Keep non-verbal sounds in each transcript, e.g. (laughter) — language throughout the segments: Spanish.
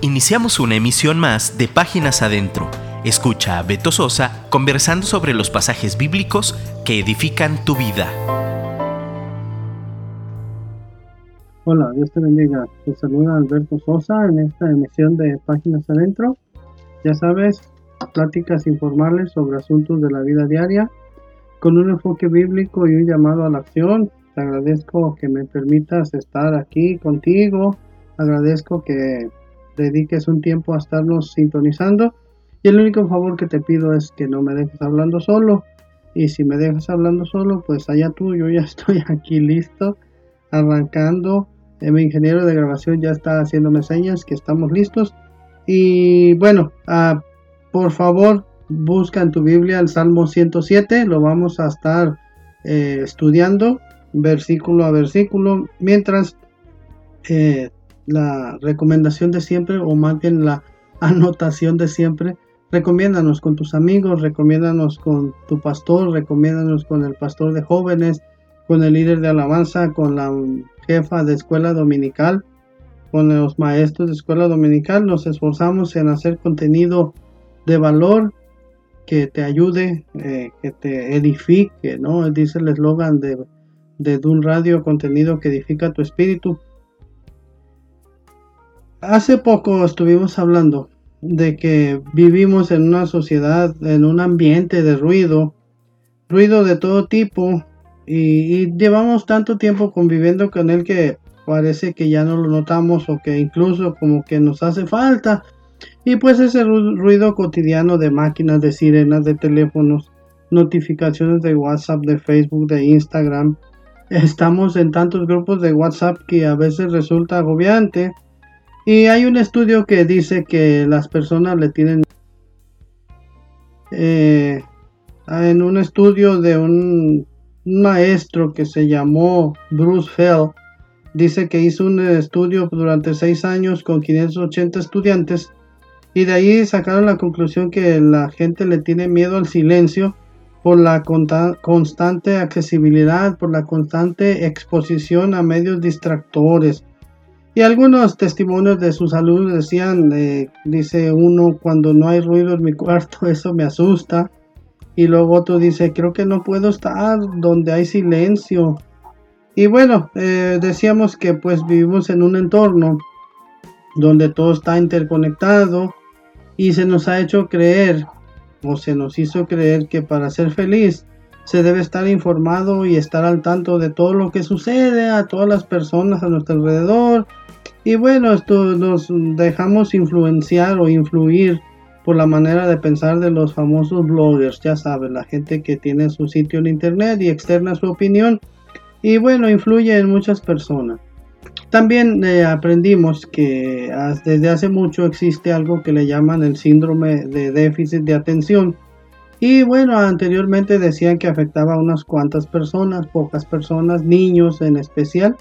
Iniciamos una emisión más de Páginas Adentro. Escucha a Beto Sosa conversando sobre los pasajes bíblicos que edifican tu vida. Hola, Dios te bendiga. Te saluda Alberto Sosa en esta emisión de Páginas Adentro. Ya sabes, pláticas informales sobre asuntos de la vida diaria con un enfoque bíblico y un llamado a la acción. Te agradezco que me permitas estar aquí contigo. Agradezco que dediques un tiempo a estarnos sintonizando. Y el único favor que te pido es que no me dejes hablando solo. Y si me dejas hablando solo, pues allá tú, yo ya (laughs) estoy aquí listo, arrancando. Eh, mi ingeniero de grabación ya está haciéndome señas que estamos listos. Y bueno, ah, por favor, busca en tu Biblia el Salmo 107. Lo vamos a estar eh, estudiando versículo a versículo mientras eh, la recomendación de siempre o más bien la (laughs) anotación de siempre. Recomiéndanos con tus amigos, recomiéndanos con tu pastor, recomiéndanos con el pastor de jóvenes, con el líder de alabanza, con la jefa de escuela dominical, con los maestros de escuela dominical. Nos esforzamos en hacer contenido de valor que te ayude, eh, que te edifique, ¿no? Dice el eslogan de, de Dun Radio, contenido que edifica tu espíritu. Hace poco estuvimos hablando de que vivimos en una sociedad, en un ambiente de ruido, ruido de todo tipo, y, llevamos tanto tiempo conviviendo con él que parece que ya no lo notamos o que incluso como que nos hace falta. Y pues ese ruido cotidiano de máquinas, de sirenas, de teléfonos, notificaciones de WhatsApp, de Facebook, de Instagram. Estamos en tantos grupos de WhatsApp que a veces resulta agobiante y hay un estudio que dice que las personas le tienen... Eh, en un estudio de un, maestro que se llamó Bruce Fell, dice que hizo un estudio durante seis años con 580 estudiantes y de ahí sacaron la conclusión que la gente le tiene miedo al silencio por la constante accesibilidad, por la constante exposición a medios distractores, y algunos testimonios de su salud decían, eh, dice uno, cuando no hay ruido en mi cuarto, (laughs) eso me asusta. Y luego otro dice, creo que no puedo estar donde hay silencio. Y bueno, eh, decíamos que pues vivimos en un entorno donde todo está interconectado y se nos ha hecho creer o se nos hizo creer que para ser feliz se debe estar informado y estar al tanto de todo lo que sucede a todas las personas a nuestro alrededor y bueno, esto nos dejamos influenciar o influir por la manera de pensar de los famosos bloggers, ya saben, la gente que tiene su sitio en internet y externa su opinión y bueno, influye en muchas personas. También eh, aprendimos que desde hace mucho existe algo que le llaman el síndrome de déficit de atención. Y bueno, anteriormente decían que afectaba a unas cuantas personas, pocas personas, niños en especial.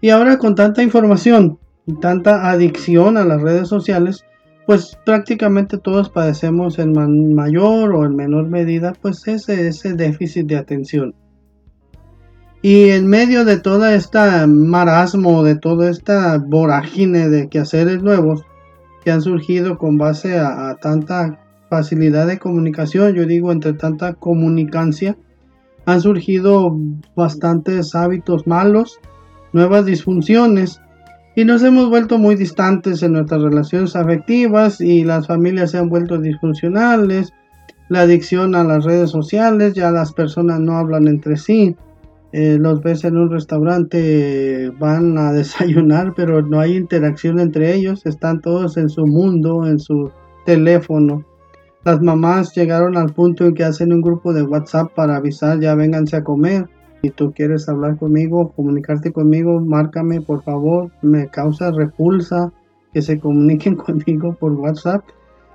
Y ahora con tanta información y tanta adicción a las redes sociales, pues prácticamente todos padecemos en mayor o en menor medida pues ese, ese déficit de atención. Y en medio de toda esta marasmo, de toda esta vorágine de quehaceres nuevos que han surgido con base a, a tanta facilidad de comunicación, yo digo entre tanta comunicancia, han surgido bastantes hábitos malos, nuevas disfunciones y nos hemos vuelto muy distantes en nuestras relaciones afectivas y las familias se han vuelto disfuncionales, la adicción a las redes sociales, ya las personas no hablan entre sí, eh, los ves en un restaurante, van a (laughs) desayunar, pero no hay interacción entre ellos, están todos en su mundo, en su teléfono. Las mamás llegaron al punto en que hacen un grupo de WhatsApp para avisar, ya vénganse a comer. Si tú quieres hablar conmigo, comunicarte conmigo, márcame por favor. Me causa repulsa que se comuniquen (laughs) conmigo por WhatsApp.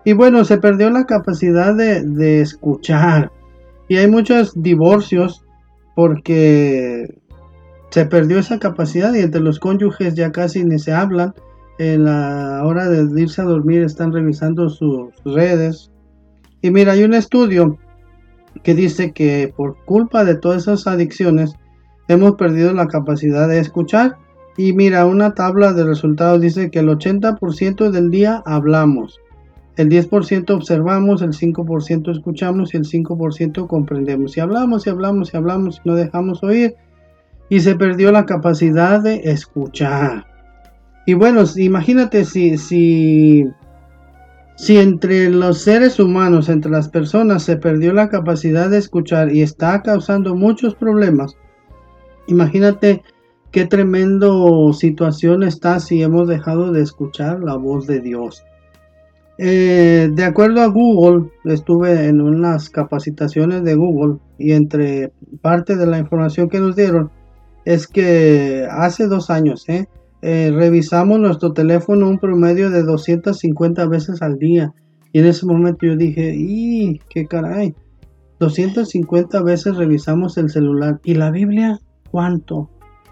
Y bueno, se perdió la capacidad de, escuchar. Y hay muchos divorcios porque se perdió esa capacidad y entre los cónyuges ya casi ni se hablan. En la hora de irse a dormir están revisando sus redes. Y mira, hay un estudio que dice que por culpa de todas esas adicciones hemos perdido la capacidad de escuchar Y mira, una tabla de resultados dice que el 80% del día hablamos, el 10% observamos, el 5% escuchamos y el 5% comprendemos. Y hablamos y hablamos y hablamos y no dejamos oír. Y se perdió la capacidad de escuchar. Y bueno, imagínate si, si, si entre los seres humanos, entre las personas, se perdió la capacidad de escuchar y está causando muchos problemas. Imagínate qué tremendo situación está si hemos dejado de escuchar la voz de Dios. Eh, de acuerdo a Google, estuve en unas capacitaciones de Google y entre parte de la información que nos dieron es que hace dos años eh, eh, revisamos nuestro teléfono un promedio de 250 veces al día y en ese momento yo dije, ¡y qué caray! 250 veces revisamos el celular y la Biblia, ¿cuánto?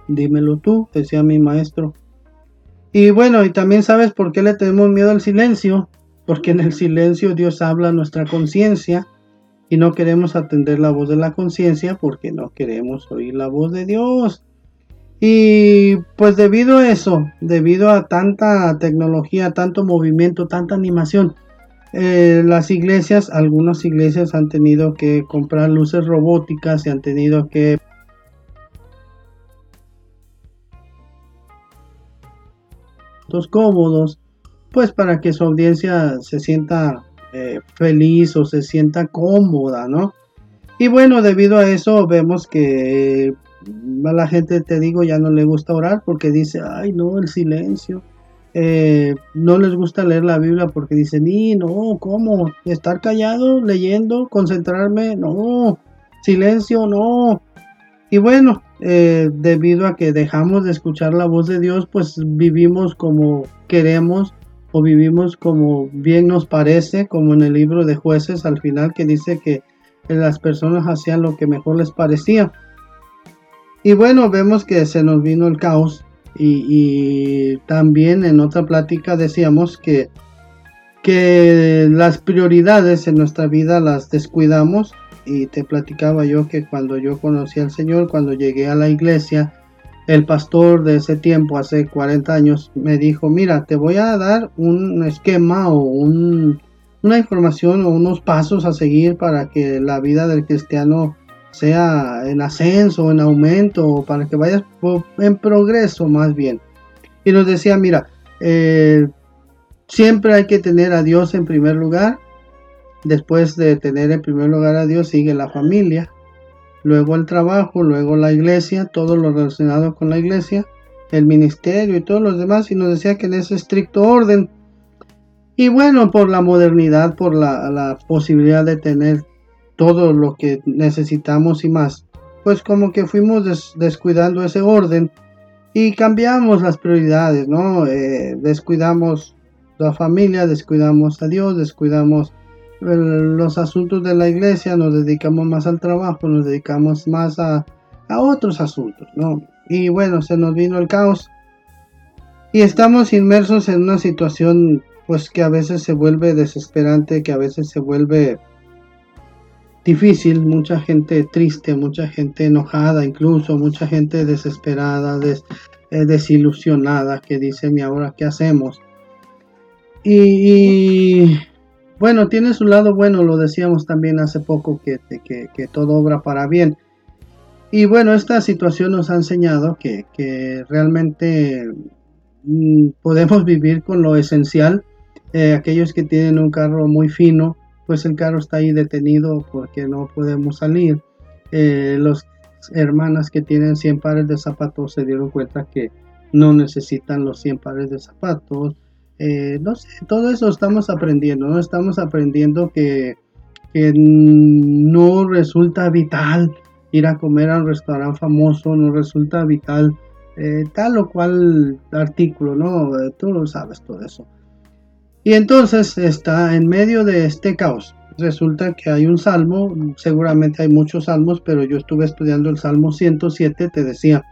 Dímelo tú, decía mi maestro. Y bueno, y también sabes por qué le tenemos miedo al silencio, porque en el silencio Dios habla a nuestra conciencia y no queremos atender la voz de la conciencia porque no queremos oír la voz de Dios. Y pues debido a eso, debido a tanta tecnología, tanto movimiento, tanta animación, eh, las iglesias, algunas iglesias han tenido que comprar luces robóticas y han tenido que cómodos, pues para que su audiencia se sienta eh, feliz o se sienta cómoda, ¿no? Y bueno, debido a eso vemos que a la gente, te digo, ya no le gusta orar porque dice, ay, no, el silencio. Eh, no les gusta leer la Biblia porque dicen, y no, ¿cómo? Estar callado, leyendo, concentrarme, no, silencio, no. Y bueno, eh, debido a que dejamos de escuchar la voz de Dios, pues vivimos como queremos o vivimos como bien nos parece, como en el libro de jueces al final que dice que las personas hacían lo que mejor les parecía. Y bueno, vemos que se nos vino el caos y, también en otra plática decíamos que, que las prioridades en nuestra vida las descuidamos y te platicaba yo que cuando yo conocí al Señor, cuando llegué a la iglesia, el pastor de ese tiempo, hace 40 años, me dijo, mira, te voy a dar un esquema o una información o unos pasos a seguir para que la vida del cristiano sea en ascenso, en aumento, para que vayas en progreso más bien. Y nos decía, mira, eh, siempre hay que tener a Dios en primer lugar, Después de tener en primer lugar a Dios sigue la familia, luego el trabajo, luego la iglesia, todo lo relacionado con la iglesia, el ministerio y todos los demás, y nos decía que en ese estricto orden. Y bueno, por la modernidad, por la, posibilidad de tener todo lo que necesitamos y más, pues como que fuimos descuidando ese orden y cambiamos las prioridades, ¿no? Eh, descuidamos la familia, descuidamos a Dios, descuidamos los asuntos de la iglesia, nos dedicamos más al trabajo, nos dedicamos más a, otros asuntos, ¿no? Y bueno, se nos vino el caos y estamos inmersos en una situación pues que a veces se vuelve desesperante, que a veces se vuelve difícil, mucha gente triste, mucha gente enojada, incluso mucha gente desesperada, eh, desilusionada, que dicen, ¿y ahora qué hacemos? y, bueno, tiene su lado bueno, lo decíamos también hace poco, que, que, todo obra para bien. Y bueno, esta situación nos ha enseñado que, realmente mm, podemos vivir con lo esencial. Eh, aquellos que tienen un carro muy fino, pues el carro está ahí detenido porque no podemos salir. Eh, los hermanas que tienen 100 pares de zapatos se dieron cuenta que no necesitan los 100 pares de zapatos. Eh, no sé, todo eso estamos aprendiendo, ¿no? Estamos aprendiendo que, no resulta vital ir a comer a un restaurante famoso, no resulta vital eh, tal o cual artículo, ¿no? Eh, tú lo sabes todo eso. Y entonces está en medio de este caos. Resulta que hay un salmo, seguramente hay muchos salmos, pero yo estuve estudiando el Salmo 107, te decía.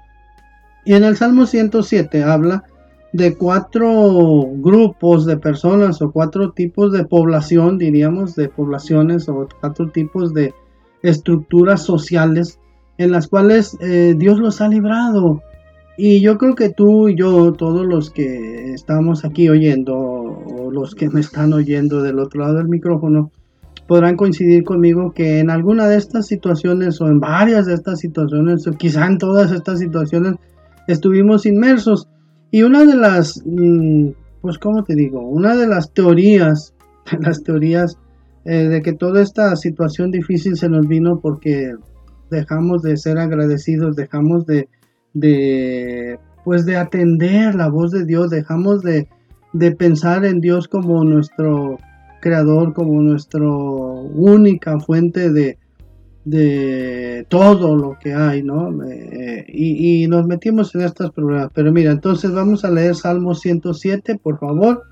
Y en el Salmo 107 habla de cuatro grupos de personas o cuatro tipos de población, diríamos, de poblaciones o cuatro tipos de estructuras sociales en las cuales eh, Dios los ha librado. Y yo creo que tú y yo, todos los que estamos aquí oyendo, o los que me están oyendo del otro lado del micrófono, podrán coincidir conmigo que en alguna de estas situaciones o en varias de estas situaciones, o quizá en todas estas situaciones, estuvimos inmersos. Y una de las, mm, pues, ¿cómo te digo? Una de las teorías, (laughs) las teorías eh, de que toda esta situación difícil se nos vino porque dejamos de ser agradecidos, dejamos de, de pues de atender la voz de Dios, dejamos de, de pensar en Dios como nuestro creador, como nuestra única fuente de, de todo lo que hay, ¿no? Eh, y, nos metimos en estos problemas. Pero mira, entonces vamos a leer Salmo 107, por favor.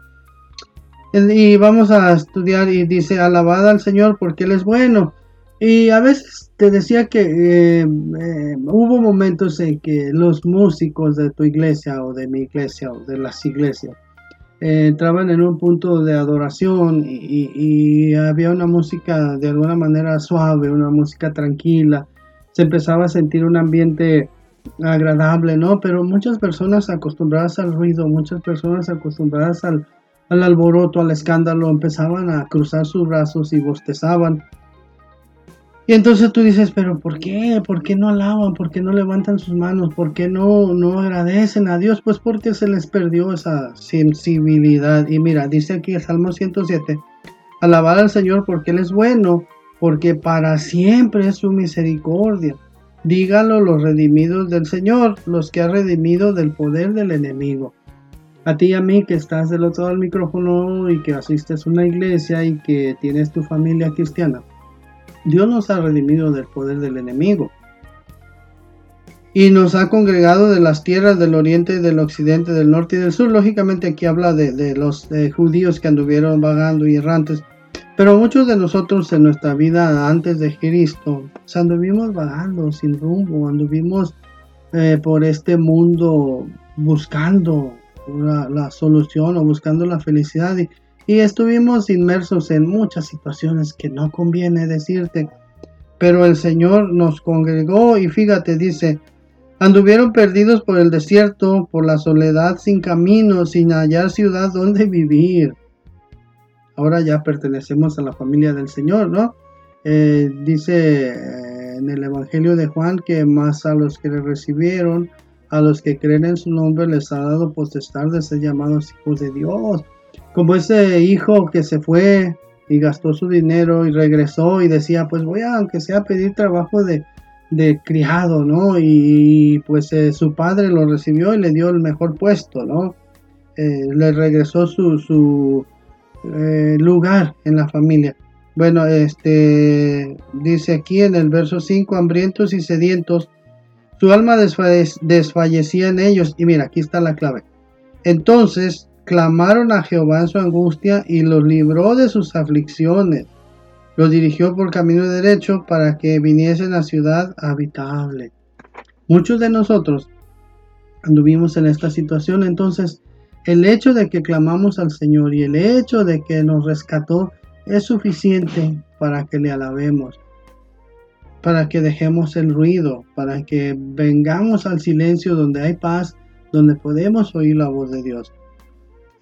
Y vamos a estudiar y dice, alabada al Señor porque Él es bueno. Y a veces te decía que eh, eh, hubo momentos en que los músicos de tu iglesia o de mi iglesia o de las iglesias eh, entraban en un punto de adoración y, había una música de alguna manera suave, una música tranquila, se empezaba a sentir un ambiente agradable, ¿no? Pero muchas personas acostumbradas al ruido, muchas personas acostumbradas al, al alboroto, al escándalo, empezaban a cruzar sus brazos y bostezaban y entonces tú dices, pero ¿por qué? ¿Por qué no alaban? ¿Por qué no levantan sus manos? ¿Por qué no, no agradecen a Dios? Pues porque se les perdió esa sensibilidad. Y mira, dice aquí el Salmo 107, alabar al Señor porque Él es bueno, porque para siempre es su misericordia. Dígalo los redimidos del Señor, los que ha redimido del poder del enemigo. A ti y a mí que estás del otro lado del micrófono y que asistes a una iglesia y que tienes tu familia cristiana Dios nos ha redimido del poder del enemigo y nos ha congregado de las tierras del oriente, del occidente, del norte y del sur. Lógicamente aquí habla de, los judíos que anduvieron vagando y errantes, pero muchos de nosotros en nuestra vida antes de Cristo pues, anduvimos vagando sin rumbo, anduvimos eh, por este mundo buscando la, solución o buscando la felicidad. Y estuvimos inmersos en muchas situaciones que no conviene decirte, pero el Señor nos congregó y fíjate, dice, anduvieron perdidos por el desierto, por la soledad, sin camino, sin hallar ciudad donde vivir. Ahora ya pertenecemos a la familia del Señor, ¿no? Eh, dice eh, en el Evangelio de Juan que más a los que le recibieron, a los que creen en su nombre, les ha dado potestad de ser llamados hijos de Dios como ese hijo que se fue y gastó su dinero y regresó y decía, pues voy a, aunque sea, pedir trabajo de, criado, ¿no? Y pues eh, su padre lo recibió y le dio el mejor puesto, ¿no? Eh, le regresó su, su eh, lugar en la familia. Bueno, este dice aquí en el verso 5, hambrientos y sedientos, su alma desfallecía en ellos. Y mira, aquí está la clave. Entonces clamaron a Jehová en su angustia y los libró de sus aflicciones. Los dirigió por camino derecho para que viniesen a ciudad habitable. Muchos de nosotros anduvimos en esta situación, entonces el hecho de que clamamos al Señor y el hecho de que nos rescató es suficiente para que le alabemos, para que dejemos el ruido, para que vengamos al silencio donde hay paz, donde podemos oír la voz de Dios.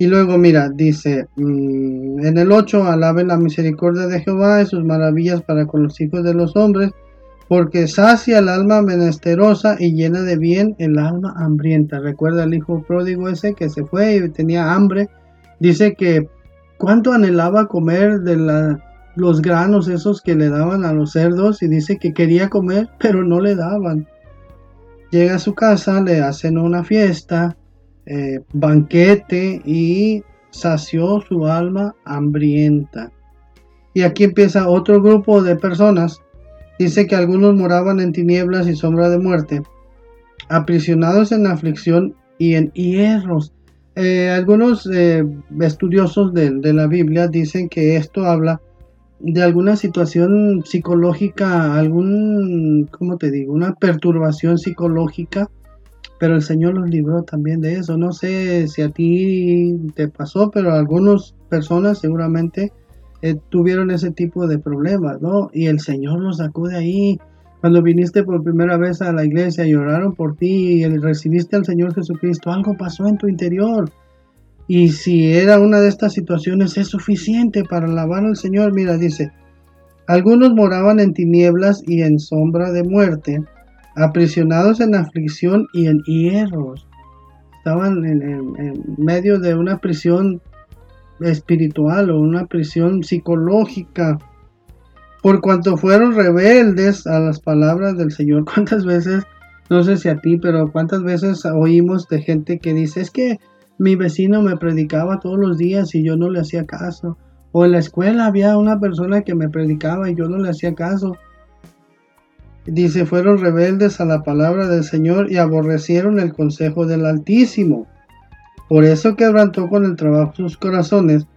Y luego, mira, dice mm, en el 8, alaben la misericordia de Jehová y sus maravillas para con los hijos de los hombres, porque sacia el alma menesterosa y llena de bien el alma hambrienta. Recuerda el hijo pródigo ese que se fue y tenía hambre. Dice que cuánto anhelaba comer de los granos esos que le daban a los cerdos y dice que quería comer, (laughs) pero no le daban. Llega a su casa, le hacen una fiesta eh, banquete y sació su alma hambrienta. Y aquí empieza otro grupo de personas. Dice que algunos moraban en tinieblas y sombra de muerte, aprisionados en aflicción y en hierros. Eh, algunos eh, estudiosos de, de, la Biblia dicen que esto habla de alguna situación psicológica, algún, ¿cómo te digo? Una perturbación psicológica pero el Señor los libró también de eso. No sé si a ti te pasó, pero algunas personas seguramente eh, tuvieron ese tipo de problemas, ¿no? Y el Señor los sacó de ahí. Cuando viniste por primera vez a la iglesia y oraron por ti y recibiste al Señor Jesucristo, algo pasó en tu interior. Y si era una de estas situaciones, es suficiente para alabar al Señor. Mira, dice, algunos moraban en tinieblas y en sombra de muerte, aprisionados en aflicción y en hierros. Estaban en, medio de una prisión espiritual o una prisión psicológica, por cuanto fueron rebeldes a las palabras del Señor. (laughs) ¿Cuántas veces, no sé si a ti, pero cuántas veces oímos de gente que dice, es que mi vecino me predicaba todos los días y yo no le hacía caso? O en la escuela había una persona que me predicaba y yo no le hacía caso. Dice, fueron rebeldes a la palabra del Señor y aborrecieron el consejo del Altísimo. Por eso quebrantó con el trabajo sus corazones.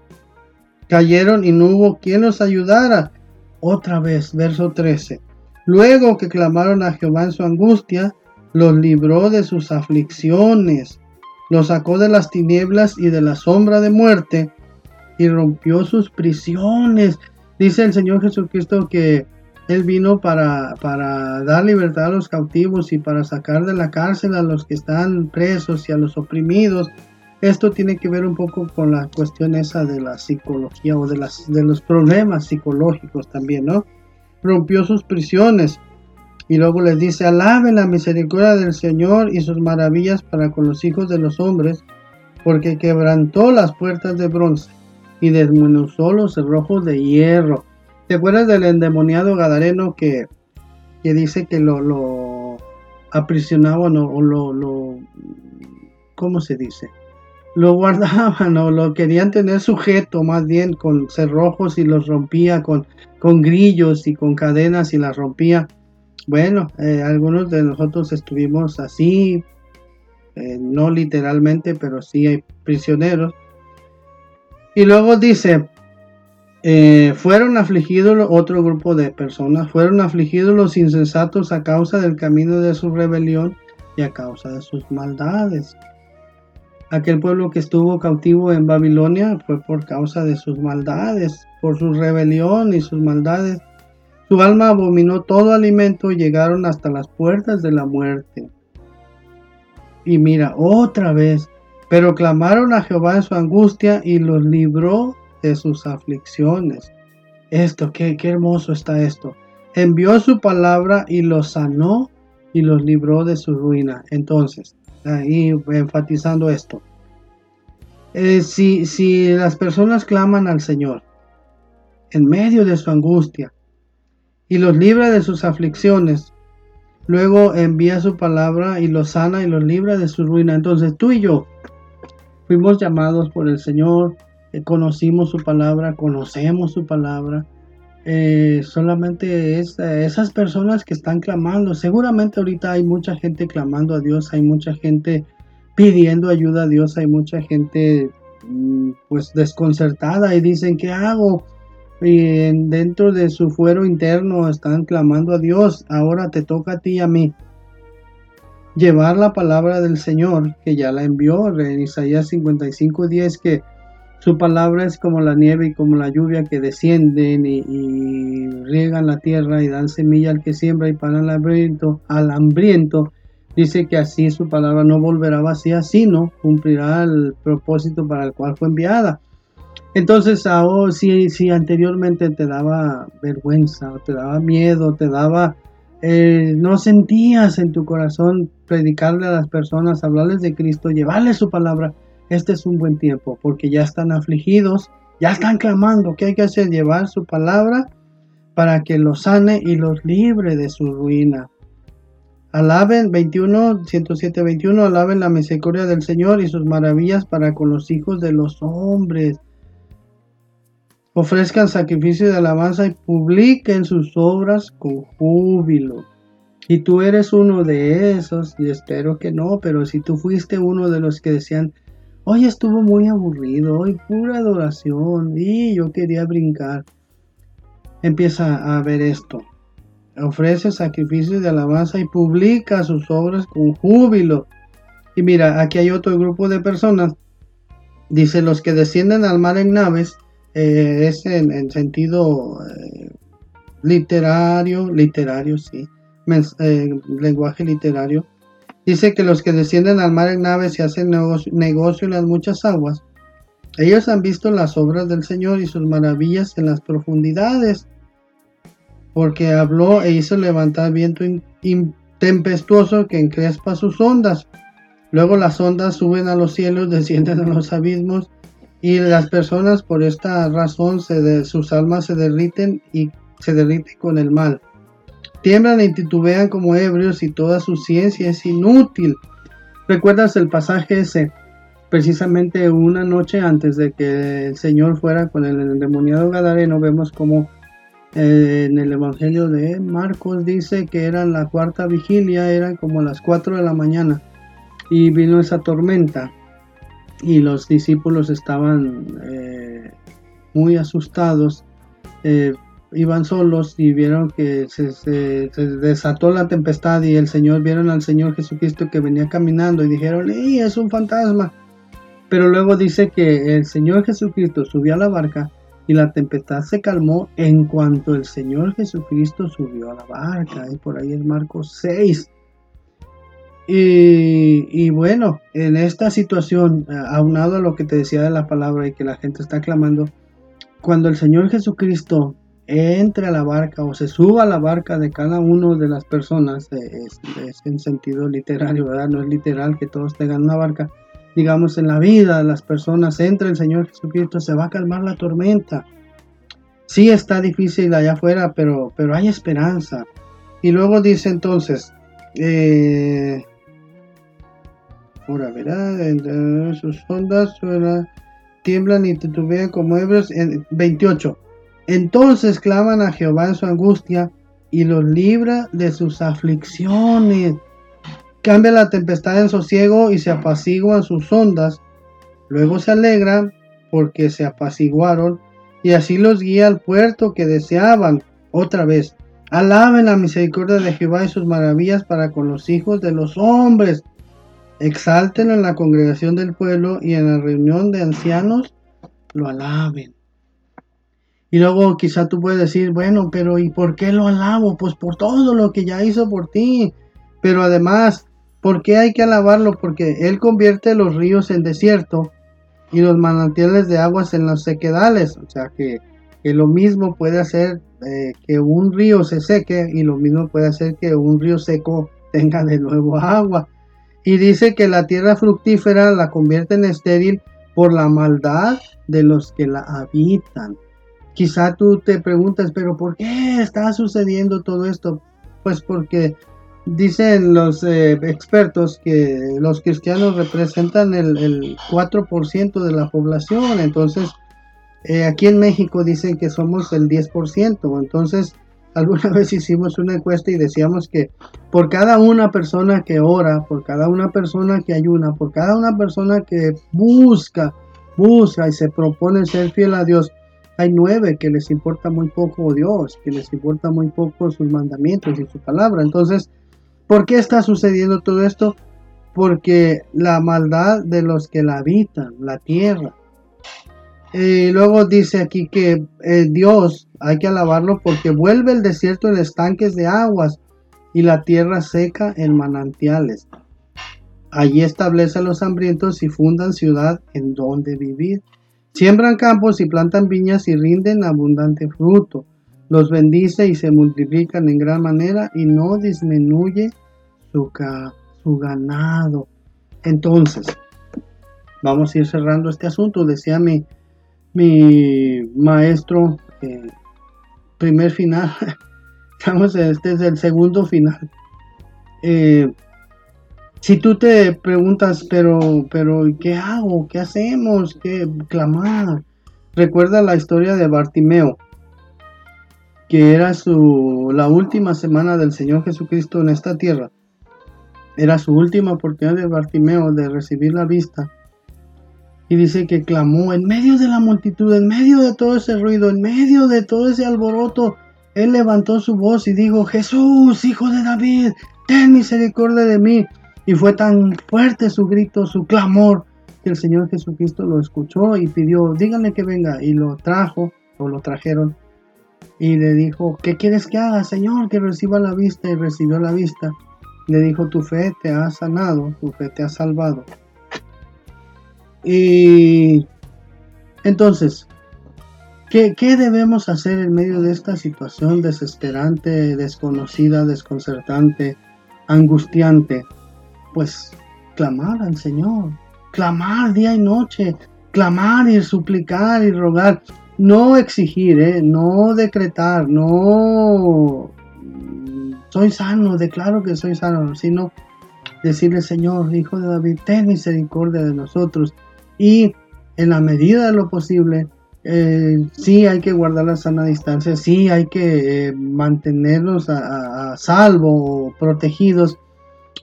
Cayeron y no hubo quien los ayudara. Otra vez, verso 13. Luego que clamaron a Jehová en su angustia, los libró de sus aflicciones, los sacó de las tinieblas y de la sombra de muerte, y rompió sus prisiones. Dice el Señor Jesucristo que Él vino para, para dar libertad a los cautivos y para sacar de la cárcel a los que están presos y a los oprimidos. Esto tiene que ver un poco con la cuestión esa de la psicología o de, las, de los problemas psicológicos también, ¿no? Rompió sus prisiones. Y luego les dice, alaben la misericordia del Señor y sus maravillas para con los hijos de los hombres, porque quebrantó las puertas de bronce y desmenuzó los cerrojos de hierro. ¿Te acuerdas del endemoniado Gadareno que, que dice que lo, lo aprisionaban o, lo, lo, ¿cómo se dice? Lo guardaban (laughs) o lo querían tener sujeto más bien con cerrojos y los rompía con, con grillos y con cadenas y las rompía. Bueno, eh, algunos de nosotros estuvimos así, eh, no literalmente, pero sí hay prisioneros. Y luego dice, eh, fueron afligidos otro grupo de personas, fueron afligidos los insensatos a causa del camino de su rebelión y a causa de sus maldades. Aquel pueblo que estuvo cautivo en Babilonia fue por causa de sus maldades, por su rebelión y sus maldades. Su alma abominó todo alimento y llegaron hasta las puertas de la muerte. Y mira, otra vez, pero clamaron a Jehová en su angustia y los libró de sus aflicciones. Esto, qué, qué hermoso está esto. Envió su palabra y los sanó y los libró de su ruina. Entonces, ahí enfatizando esto. Eh, si, si las personas claman al Señor en medio de su angustia y los libra de sus aflicciones, luego envía su palabra y los sana y los libra de su ruina. Entonces tú y yo Fuimos llamados por el Señor, eh, conocimos su palabra, conocemos su palabra. Eh, solamente es eh, esas personas que están clamando. Seguramente ahorita hay mucha gente clamando a Dios, hay mucha gente pidiendo ayuda a Dios, hay mucha gente mm, pues desconcertada y dicen, ¿qué hago? Y dentro de su fuero interno están clamando a Dios, ahora te toca a ti y a mí llevar la palabra del Señor, que ya la envió en Isaías 55:10, que su palabra es como la nieve y como la lluvia que descienden y, riegan la tierra y dan semilla al que siembra y pan al hambriento, al hambriento. Dice que así su palabra no volverá vacía, sino cumplirá el propósito para el cual fue enviada. Entonces, ahora, si, si anteriormente te daba vergüenza, te daba miedo, te daba eh, no sentías en tu corazón predicarle a las personas, hablarles de Cristo, llevarles su palabra, este es un buen tiempo porque ya están afligidos, ya están clamando. ¿Qué hay que hacer? Llevar su palabra para que los sane y los libre de su ruina. Alaben 21, 107, 21, alaben la misericordia del Señor y sus maravillas para con los hijos de los hombres ofrezcan sacrificio de alabanza y publiquen sus obras con júbilo. Y tú eres uno de esos, y espero que no, pero si tú fuiste uno de los que decían, hoy estuvo muy aburrido, hoy pura adoración, y yo quería brincar, empieza a ver esto. Ofrece sacrificio de alabanza y publica sus obras con júbilo. Y mira, aquí hay otro grupo de personas. Dice, los que descienden al mar en naves eh, es en, sentido eh, literario, literario, sí, eh, lenguaje literario. Dice que los que descienden al mar en naves y hacen negocio, en las muchas aguas, ellos han visto las obras del Señor y sus maravillas en las profundidades, porque habló e hizo levantar viento tempestuoso que encrespa sus ondas. Luego las ondas suben a los cielos, (laughs) descienden a los abismos, y las personas por esta razón se de, sus almas se derriten y se derriten con el mal. Tiemblan y titubean como ebrios y toda su ciencia es inútil. ¿Recuerdas el pasaje ese? Precisamente una noche antes de que el Señor fuera con el endemoniado Gadareno, vemos como eh, en el Evangelio de Marcos dice que era la cuarta vigilia, eran como las 4 de la mañana y vino esa tormenta y los discípulos estaban eh, muy asustados eh, iban solos y vieron que se, desató la tempestad y el Señor vieron al Señor Jesucristo que venía caminando y dijeron, ¡Ey, es un fantasma! Pero luego dice que el Señor Jesucristo subió a la barca y la tempestad se calmó en cuanto el Señor Jesucristo subió a la barca. Y por ahí es Marcos 6. Y, y, bueno, en esta situación, aunado a lo que te decía de la palabra y que la gente está clamando, cuando el Señor Jesucristo entre a la barca o se suba a la barca de cada uno de las personas, es, en sentido literario, ¿verdad? No es literal que todos tengan una barca. Digamos, en la vida las personas, entre el Señor Jesucristo, se va a calmar la tormenta. Sí está difícil allá afuera, pero, pero hay esperanza. Y luego dice entonces, eh, ahora verá, sus ondas tiemblan y titubean como hebros. En 28. Entonces claman a Jehová en su angustia y los libra de sus aflicciones. Cambia la tempestad en sosiego y se apaciguan sus ondas. Luego se alegran porque se apaciguaron y así los guía al puerto que deseaban. Otra vez, alaben la misericordia de Jehová y sus maravillas para con los hijos de los hombres. Exalten en la congregación del pueblo y en la reunión de ancianos lo alaben. Y luego quizá tú puedes decir, bueno, pero ¿y por qué lo alabo? Pues por todo lo que ya hizo por ti. Pero además, ¿por qué hay que alabarlo? Porque Él convierte los ríos en desierto y los manantiales de aguas en los sequedales. O sea que, lo mismo puede hacer eh, que un río se seque y lo mismo puede hacer que un río seco tenga de nuevo (laughs) agua. Y dice que la tierra fructífera la convierte en estéril por la maldad de los que la habitan. Quizá tú te preguntas, pero ¿por qué está sucediendo todo esto? Pues porque dicen los eh, expertos que los cristianos representan el, 4% de la población, entonces eh, aquí en México dicen que somos el 10%, entonces (laughs) alguna vez hicimos una encuesta y decíamos que por cada una persona que ora, por cada una persona que ayuna, por cada una persona que busca, busca y se propone ser fiel a Dios, hay nueve que les importa muy poco Dios, que les importa muy poco sus mandamientos y su palabra. Entonces, ¿por qué está sucediendo todo esto? Porque la maldad de los que la habitan, la tierra. Y luego dice aquí que eh, Dios hay que alabarlo porque vuelve el desierto en estanques de aguas y la tierra seca en manantiales. Allí establece a los hambrientos y fundan ciudad en donde vivir. Siembran campos y plantan viñas y rinden abundante fruto. Los bendice y se multiplican en gran manera y no disminuye su, ganado. Entonces, vamos a ir cerrando este asunto. Decía mi, mi maestro, eh, primer final. (laughs) Estamos, este es el segundo final. Eh, si tú te preguntas, pero, pero, ¿qué hago? ¿Qué hacemos? ¿Qué clamar? Recuerda la historia de Bartimeo, que era su, la última semana del Señor Jesucristo en esta tierra. Era su última oportunidad de Bartimeo de recibir la vista. Y dice que clamó en medio de la multitud, en medio de todo ese ruido, en medio de todo ese alboroto. Él levantó su voz y dijo, Jesús, hijo de David, ten misericordia de mí. Y fue tan fuerte su grito, su clamor, que el Señor Jesucristo lo escuchó y pidió, díganle que venga. Y lo trajo, o lo trajeron. y le dijo, ¿qué quieres que haga, Señor? Que reciba la vista y recibió la vista. Le dijo, tu fe te ha sanado, tu fe te ha salvado. Y entonces, ¿qué, ¿qué, debemos hacer en medio de esta situación desesperante, desconocida, desconcertante, angustiante? Pues clamar al Señor, clamar día y noche, clamar y suplicar y rogar no exigir, ¿eh? no decretar, no soy sano, declaro que soy sano, sino decirle, Señor, Hijo de David, ten misericordia de nosotros. Y en la medida de lo posible, eh, sí hay que guardar la sana distancia, sí hay que eh, mantenerlos a, salvo, protegidos,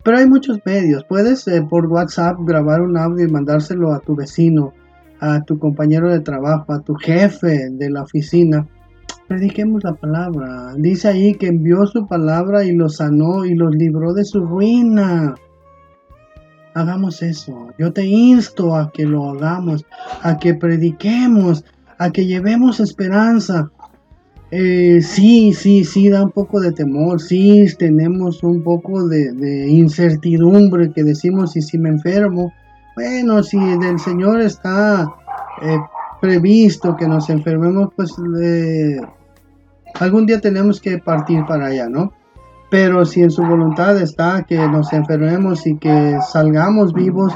pero hay muchos medios. Puedes por WhatsApp grabar un audio y mandárselo a tu vecino, a tu compañero de trabajo, a tu jefe de la oficina. Prediquemos la palabra. Dice ahí que envió su palabra y los sanó y los libró de su ruina. Hagamos eso. Yo te insto a que lo hagamos, a que prediquemos, a que llevemos esperanza. Eh, sí, sí, sí, da un poco de temor, sí, tenemos un poco de, incertidumbre que decimos, y si me enfermo, bueno, si del Señor está eh, previsto que nos enfermemos, pues algún día tenemos que partir para allá, ¿no? Pero si en su voluntad está que nos enfermemos y que salgamos vivos,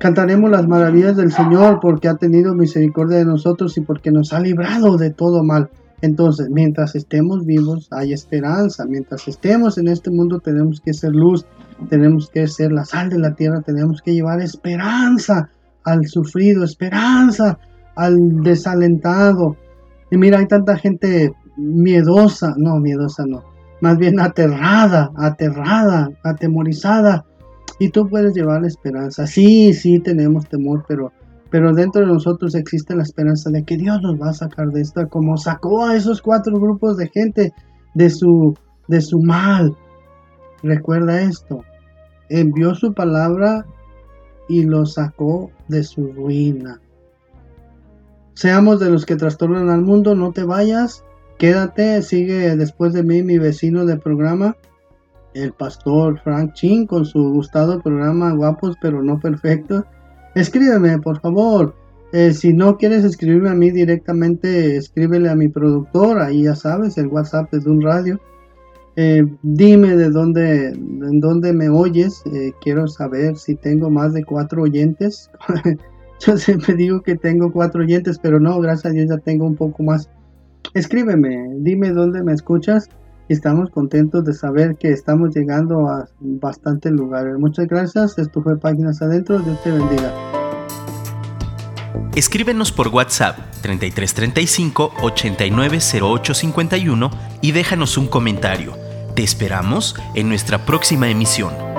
cantaremos las maravillas del Señor porque ha tenido misericordia de nosotros y porque nos ha librado de todo mal. Entonces, mientras estemos vivos, hay esperanza. Mientras estemos en este mundo, tenemos que ser luz, tenemos que ser la sal de la tierra, tenemos que llevar esperanza al sufrido, esperanza al desalentado. Y mira, hay tanta gente miedosa, no, miedosa no, más bien aterrada, aterrada, atemorizada. Y tú puedes llevar la esperanza. Sí, sí, tenemos temor, pero pero dentro de nosotros existe la esperanza de que Dios nos va a sacar de esta, como sacó a esos cuatro grupos de gente de su, de su mal. Recuerda esto, envió su palabra y lo sacó de su ruina. Seamos de los que trastornan al mundo, no te vayas, quédate, sigue después de mí mi vecino de programa, el pastor Frank Chin, con su gustado programa Guapos pero no perfectos escríbeme, por favor. Eh, si no quieres escribirme a mí directamente, escríbele a mi productor, ahí ya sabes, el WhatsApp de un radio. Eh, dime de dónde, en dónde me oyes. Eh, quiero saber si tengo más de cuatro oyentes. (laughs) Yo siempre digo que tengo cuatro oyentes, pero no, gracias a Dios ya tengo un poco más. Escríbeme, dime dónde me escuchas estamos contentos de saber que estamos llegando a bastantes lugares. Muchas gracias. Esto fue Páginas Adentro. Dios te bendiga. Escríbenos por WhatsApp 3335 890851 y déjanos un comentario. Te esperamos en nuestra próxima emisión.